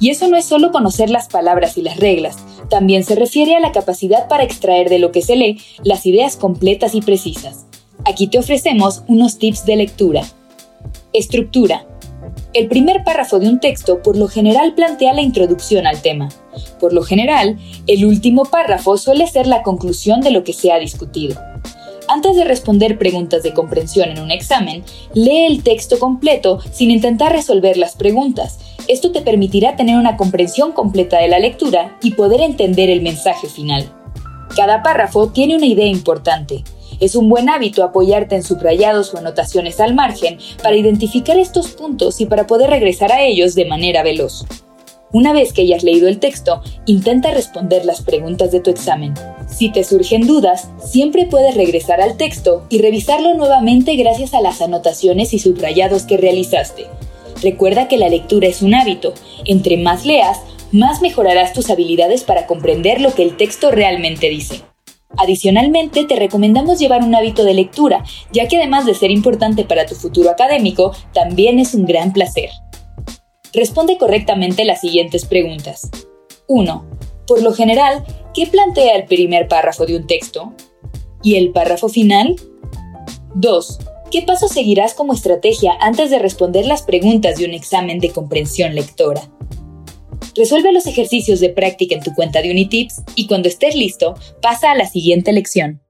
Y eso no es solo conocer las palabras y las reglas, también se refiere a la capacidad para extraer de lo que se lee las ideas completas y precisas. Aquí te ofrecemos unos tips de lectura. Estructura. El primer párrafo de un texto por lo general plantea la introducción al tema. Por lo general, el último párrafo suele ser la conclusión de lo que se ha discutido. Antes de responder preguntas de comprensión en un examen, lee el texto completo sin intentar resolver las preguntas. Esto te permitirá tener una comprensión completa de la lectura y poder entender el mensaje final. Cada párrafo tiene una idea importante. Es un buen hábito apoyarte en subrayados o anotaciones al margen para identificar estos puntos y para poder regresar a ellos de manera veloz. Una vez que hayas leído el texto, intenta responder las preguntas de tu examen. Si te surgen dudas, siempre puedes regresar al texto y revisarlo nuevamente gracias a las anotaciones y subrayados que realizaste. Recuerda que la lectura es un hábito. Entre más leas, más mejorarás tus habilidades para comprender lo que el texto realmente dice. Adicionalmente, te recomendamos llevar un hábito de lectura, ya que además de ser importante para tu futuro académico, también es un gran placer. Responde correctamente las siguientes preguntas. 1. Por lo general, ¿qué plantea el primer párrafo de un texto? ¿Y el párrafo final? 2. ¿Qué paso seguirás como estrategia antes de responder las preguntas de un examen de comprensión lectora? Resuelve los ejercicios de práctica en tu cuenta de Unitips y cuando estés listo, pasa a la siguiente lección.